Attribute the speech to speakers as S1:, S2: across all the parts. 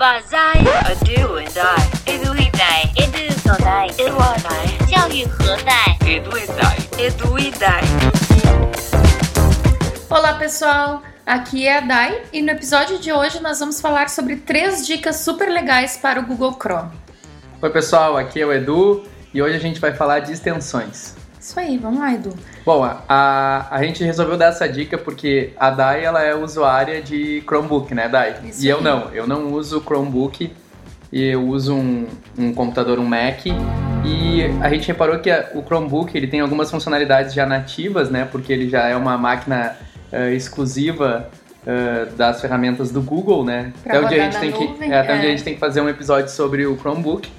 S1: 把在 a do and I
S2: edu e dai
S1: edu 所在
S2: edu a dai 教育何在
S3: edu e dai
S1: edu e dai
S4: Olá pessoal, aqui é a Dai e no episódio de hoje nós vamos falar sobre três dicas super legais para o Google Chrome.
S3: Oi pessoal, aqui é o Edu e hoje a gente vai falar de extensões.
S4: Isso aí, vamos lá Edu.
S3: Bom, a, a gente resolveu dar essa dica porque a Dai ela é usuária de Chromebook, né Dai?
S4: Isso
S3: e eu
S4: aí.
S3: não, eu não uso Chromebook e eu uso um, um computador, um Mac e a gente reparou que a- o Chromebook ele tem algumas funcionalidades já nativas, né? Porque ele já é uma máquina eh, exclusiva eh, das ferramentas do Google, né?
S4: Pra
S3: até onde a gente tem que é, até onde a
S4: é.
S3: gente tem que fazer um episódio sobre o Chromebook.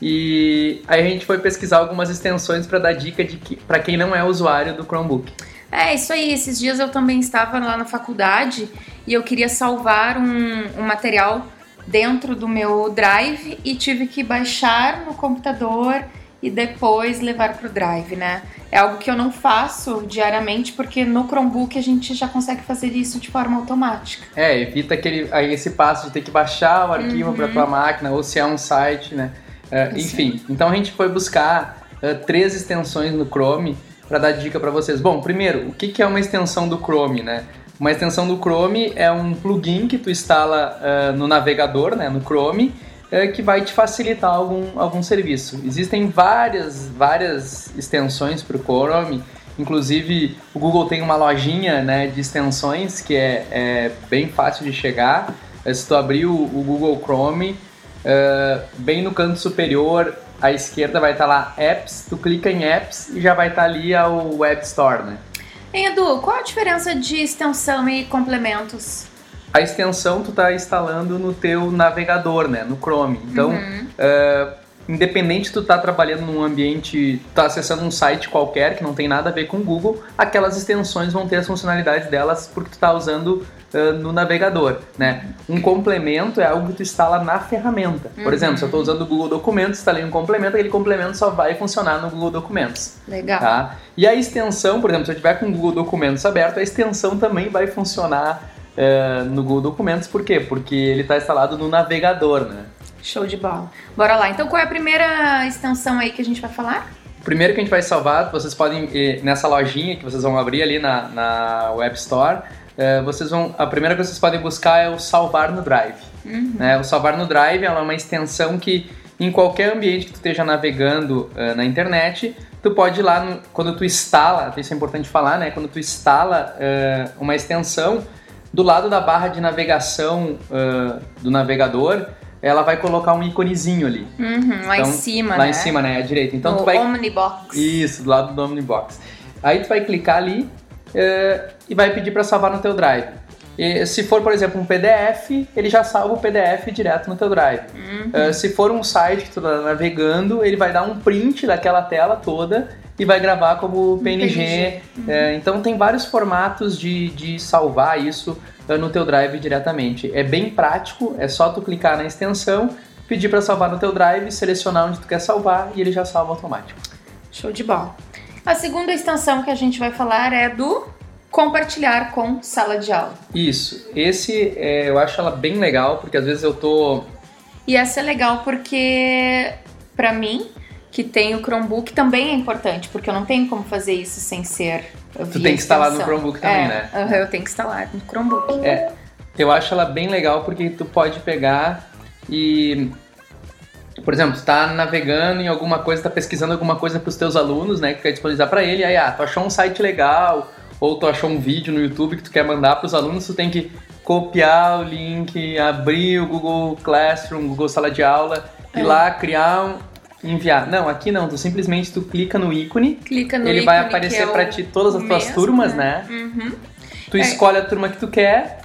S3: E aí a gente foi pesquisar algumas extensões para dar dica de que para quem não é usuário do Chromebook.
S4: É, isso aí, esses dias eu também estava lá na faculdade e eu queria salvar um, um material dentro do meu Drive e tive que baixar no computador e depois levar para o Drive, né? É algo que eu não faço diariamente porque no Chromebook a gente já consegue fazer isso de forma automática.
S3: É, evita aquele, esse passo de ter que baixar o arquivo para tua máquina ou se é um site, né? É,
S4: Isso
S3: enfim, então a gente foi buscar é, três extensões no Chrome para dar dica para vocês. Bom, primeiro, o que, que é uma extensão do Chrome, né? Uma extensão do Chrome é um plugin que tu instala é, no navegador, né, no Chrome, é, que vai te facilitar algum, algum serviço. Existem várias, várias extensões para o Chrome, inclusive o Google tem uma lojinha né, de extensões que é, é bem fácil de chegar. É, Se tu abrir o, o Google Chrome, é, bem no canto superior à esquerda vai estar lá Apps, tu clica em Apps e já vai estar ali o Web Store, né?
S4: Hein, Edu, qual a diferença de extensão e complementos?
S3: A extensão tu tá instalando no teu navegador, né, no Chrome. Então, é, independente tu tá trabalhando num ambiente, tá acessando um site qualquer que não tem nada a ver com o Google, aquelas extensões vão ter as funcionalidades delas porque tu tá usando é, no navegador, né? Um complemento é algo que tu instala na ferramenta. Por exemplo, se eu estou usando o Google Documentos, instalei um complemento, aquele complemento só vai funcionar no Google Documentos.
S4: Legal.
S3: Tá? E a extensão, por exemplo, se eu tiver com o Google Documentos aberto, a extensão também vai funcionar é, no Google Documentos. Por quê? Porque ele está instalado no navegador, né?
S4: Show de bola. Bora lá. Então, qual é a primeira extensão aí que a gente vai falar?
S3: O primeiro que a gente vai salvar, vocês podem, eh, nessa lojinha que vocês vão abrir ali na, na Web Store, eh, vocês vão, a primeira coisa que vocês podem buscar é o salvar no Drive. né? O salvar no Drive é uma extensão que em qualquer ambiente que tu esteja navegando eh, na internet, tu pode ir lá, no- quando tu instala, isso é importante falar, né? Quando tu instala eh, uma extensão, do lado da barra de navegação eh, do navegador, ela vai colocar um íconezinho ali.
S4: Uhum, lá
S3: Então,
S4: em cima,
S3: lá
S4: né?
S3: em cima, né? À direita. Então
S4: no
S3: tu vai
S4: Omnibox.
S3: isso, do lado do Omnibox. Aí tu vai clicar ali eh, e vai pedir para salvar no teu Drive. E se for, por exemplo, um PDF, ele já salva o PDF direto no teu Drive. Eh, se for um site que tu tá navegando, ele vai dar um print daquela tela toda e vai gravar como PNG.
S4: PNG.
S3: Eh, então tem vários formatos de, de salvar isso eh, no teu Drive diretamente. É bem prático, é só tu clicar na extensão, pedir para salvar no teu Drive, selecionar onde tu quer salvar e ele já salva automático.
S4: Show de bola. A segunda extensão que a gente vai falar é do compartilhar com sala de aula.
S3: Isso. Esse é, eu acho ela bem legal, porque às vezes eu tô.
S4: E essa é legal porque, pra mim, que tem o Chromebook, também é importante, porque eu não tenho como fazer isso sem ser.
S3: Tu tem que instalar no. Chromebook também,
S4: É,
S3: né?
S4: aham, eu tenho que instalar no Chromebook.
S3: É, eu acho ela bem legal porque tu pode pegar e. Por exemplo, tu tá navegando em alguma coisa, tá pesquisando alguma coisa pros teus alunos, né? Que quer disponibilizar pra ele, aí ah, tu achou um site legal, ou tu achou um vídeo no YouTube que tu quer mandar pros alunos, tu tem que copiar o link, abrir o Google Classroom, Google Sala de Aula, ir
S4: É.
S3: lá, criar um. Enviar. Não, aqui não, tu simplesmente tu clica no ícone,
S4: Clica no
S3: ele vai
S4: ícone que
S3: aparecer
S4: é
S3: pra
S4: o-
S3: ti todas as
S4: o
S3: tuas
S4: mesmo,
S3: turmas, né?
S4: Uhum.
S3: Tu
S4: É.
S3: escolhe a turma que tu quer.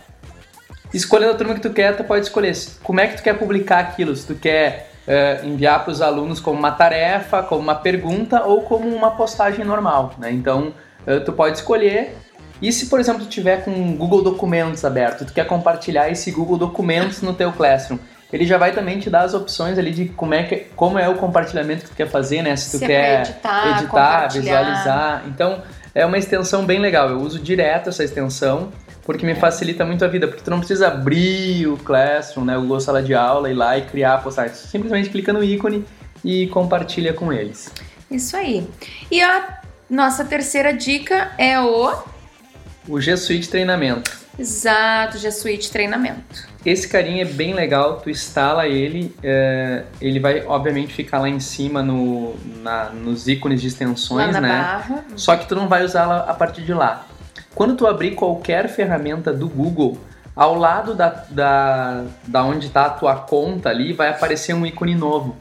S3: Escolhendo a turma que tu quer, tu pode escolher como é que tu quer publicar aquilo. Se tu quer eh, enviar para os alunos como uma tarefa, como uma pergunta ou como uma postagem normal, né? Então, eh, tu pode escolher. E se, por exemplo, tu tiver com o Google Documentos aberto, tu quer compartilhar esse Google Documentos no teu Classroom, ele já vai também te dar as opções ali de como é, que, como é o compartilhamento que tu quer fazer, né? Se tu
S4: Se é
S3: quer
S4: editar,
S3: editar, visualizar. Então, é uma extensão bem legal. Eu uso direto essa extensão porque me facilita muito a vida, porque tu não precisa abrir o Classroom, né, o Google Sala de Aula, ir lá e criar postagens. Simplesmente clica no ícone e compartilha com eles.
S4: Isso aí. E a nossa terceira dica é o
S3: O G Suite Treinamento.
S4: Exato, G Suite Treinamento.
S3: Esse carinha é bem legal, tu instala ele, é, ele vai obviamente ficar lá em cima no, na- nos ícones de extensões, né?
S4: barra.
S3: Só que tu não vai usá-la a partir de lá. Quando tu abrir qualquer ferramenta do Google, ao lado da, da, da onde está a tua conta ali, vai aparecer um ícone novo.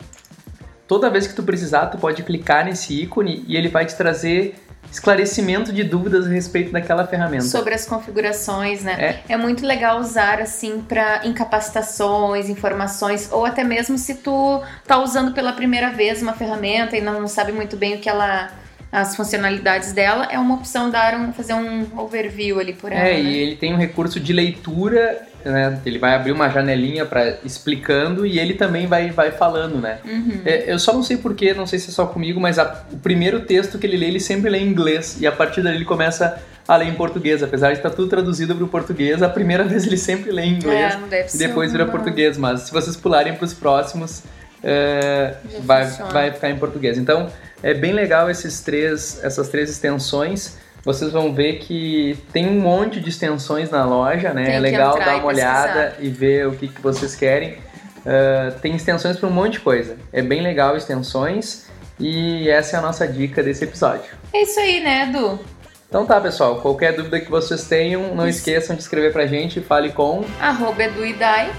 S3: Toda vez que tu precisar, tu pode clicar nesse ícone e ele vai te trazer esclarecimento de dúvidas a respeito daquela ferramenta.
S4: Sobre as configurações, né? É, muito legal usar assim para incapacitações, informações, ou até mesmo se tu tá usando pela primeira vez uma ferramenta e não sabe muito bem o que ela. as funcionalidades dela, é uma opção dar um, fazer um overview ali por ela.
S3: É,
S4: né?
S3: e ele tem um recurso de leitura, né? Ele vai abrir uma janelinha para explicando e ele também vai, vai falando, né?
S4: Uhum.
S3: É, eu só não sei porquê, não sei se é só comigo, mas a- o primeiro texto que ele lê, ele sempre lê em inglês e a partir dali ele começa a ler em português. Apesar de estar tudo traduzido para o português, a primeira vez ele sempre lê em inglês
S4: É,
S3: e depois vira português. Mas se vocês pularem para os próximos, é, vai,
S4: funciona.
S3: vai ficar em português. Então é bem legal esses três, essas três extensões. Vocês vão ver que tem um monte de extensões na loja, né?
S4: Tem
S3: é legal dar uma olhada e ver o que, que vocês querem. Uh, tem extensões para um monte de coisa. É bem legal extensões e essa é a nossa dica desse episódio.
S4: É isso aí, né, Edu?
S3: Então tá, pessoal. Qualquer dúvida que vocês tenham, não
S4: Isso.
S3: esqueçam de escrever pra gente falecom.com.br.
S4: Arroba Edu e Dai.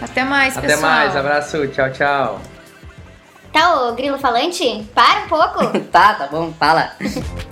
S4: Até mais,
S3: Até
S4: pessoal.
S3: mais, abraço, tchau, tchau.
S5: Tá, ô grilo falante? Para um pouco.
S6: Tá, tá bom, fala.